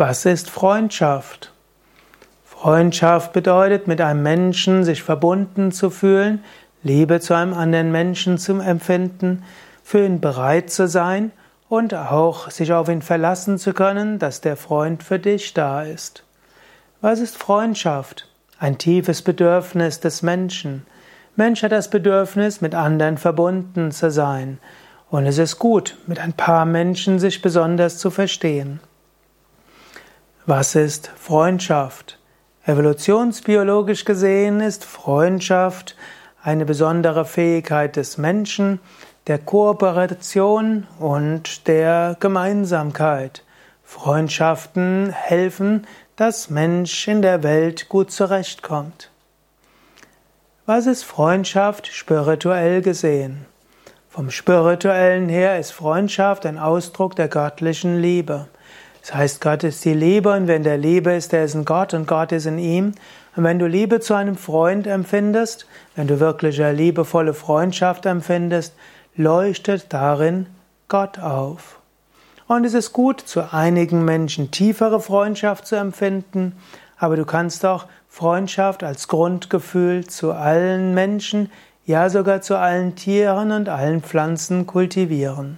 Was ist Freundschaft? Freundschaft bedeutet, mit einem Menschen sich verbunden zu fühlen, Liebe zu einem anderen Menschen zu empfinden, für ihn bereit zu sein und auch sich auf ihn verlassen zu können, dass der Freund für dich da ist. Was ist Freundschaft? Ein tiefes Bedürfnis des Menschen. Mensch hat das Bedürfnis, mit anderen verbunden zu sein. Und es ist gut, mit ein paar Menschen sich besonders zu verstehen. Was ist Freundschaft? Evolutionsbiologisch gesehen ist Freundschaft eine besondere Fähigkeit des Menschen, der Kooperation und der Gemeinsamkeit. Freundschaften helfen, dass Mensch in der Welt gut zurechtkommt. Was ist Freundschaft spirituell gesehen? Vom spirituellen her ist Freundschaft ein Ausdruck der göttlichen Liebe. Das heißt, Gott ist die Liebe und wenn der Liebe ist, der ist in Gott und Gott ist in ihm. Und wenn du Liebe zu einem Freund empfindest, wenn du wirklich eine liebevolle Freundschaft empfindest, leuchtet darin Gott auf. Und es ist gut, zu einigen Menschen tiefere Freundschaft zu empfinden, aber du kannst auch Freundschaft als Grundgefühl zu allen Menschen, ja sogar zu allen Tieren und allen Pflanzen kultivieren.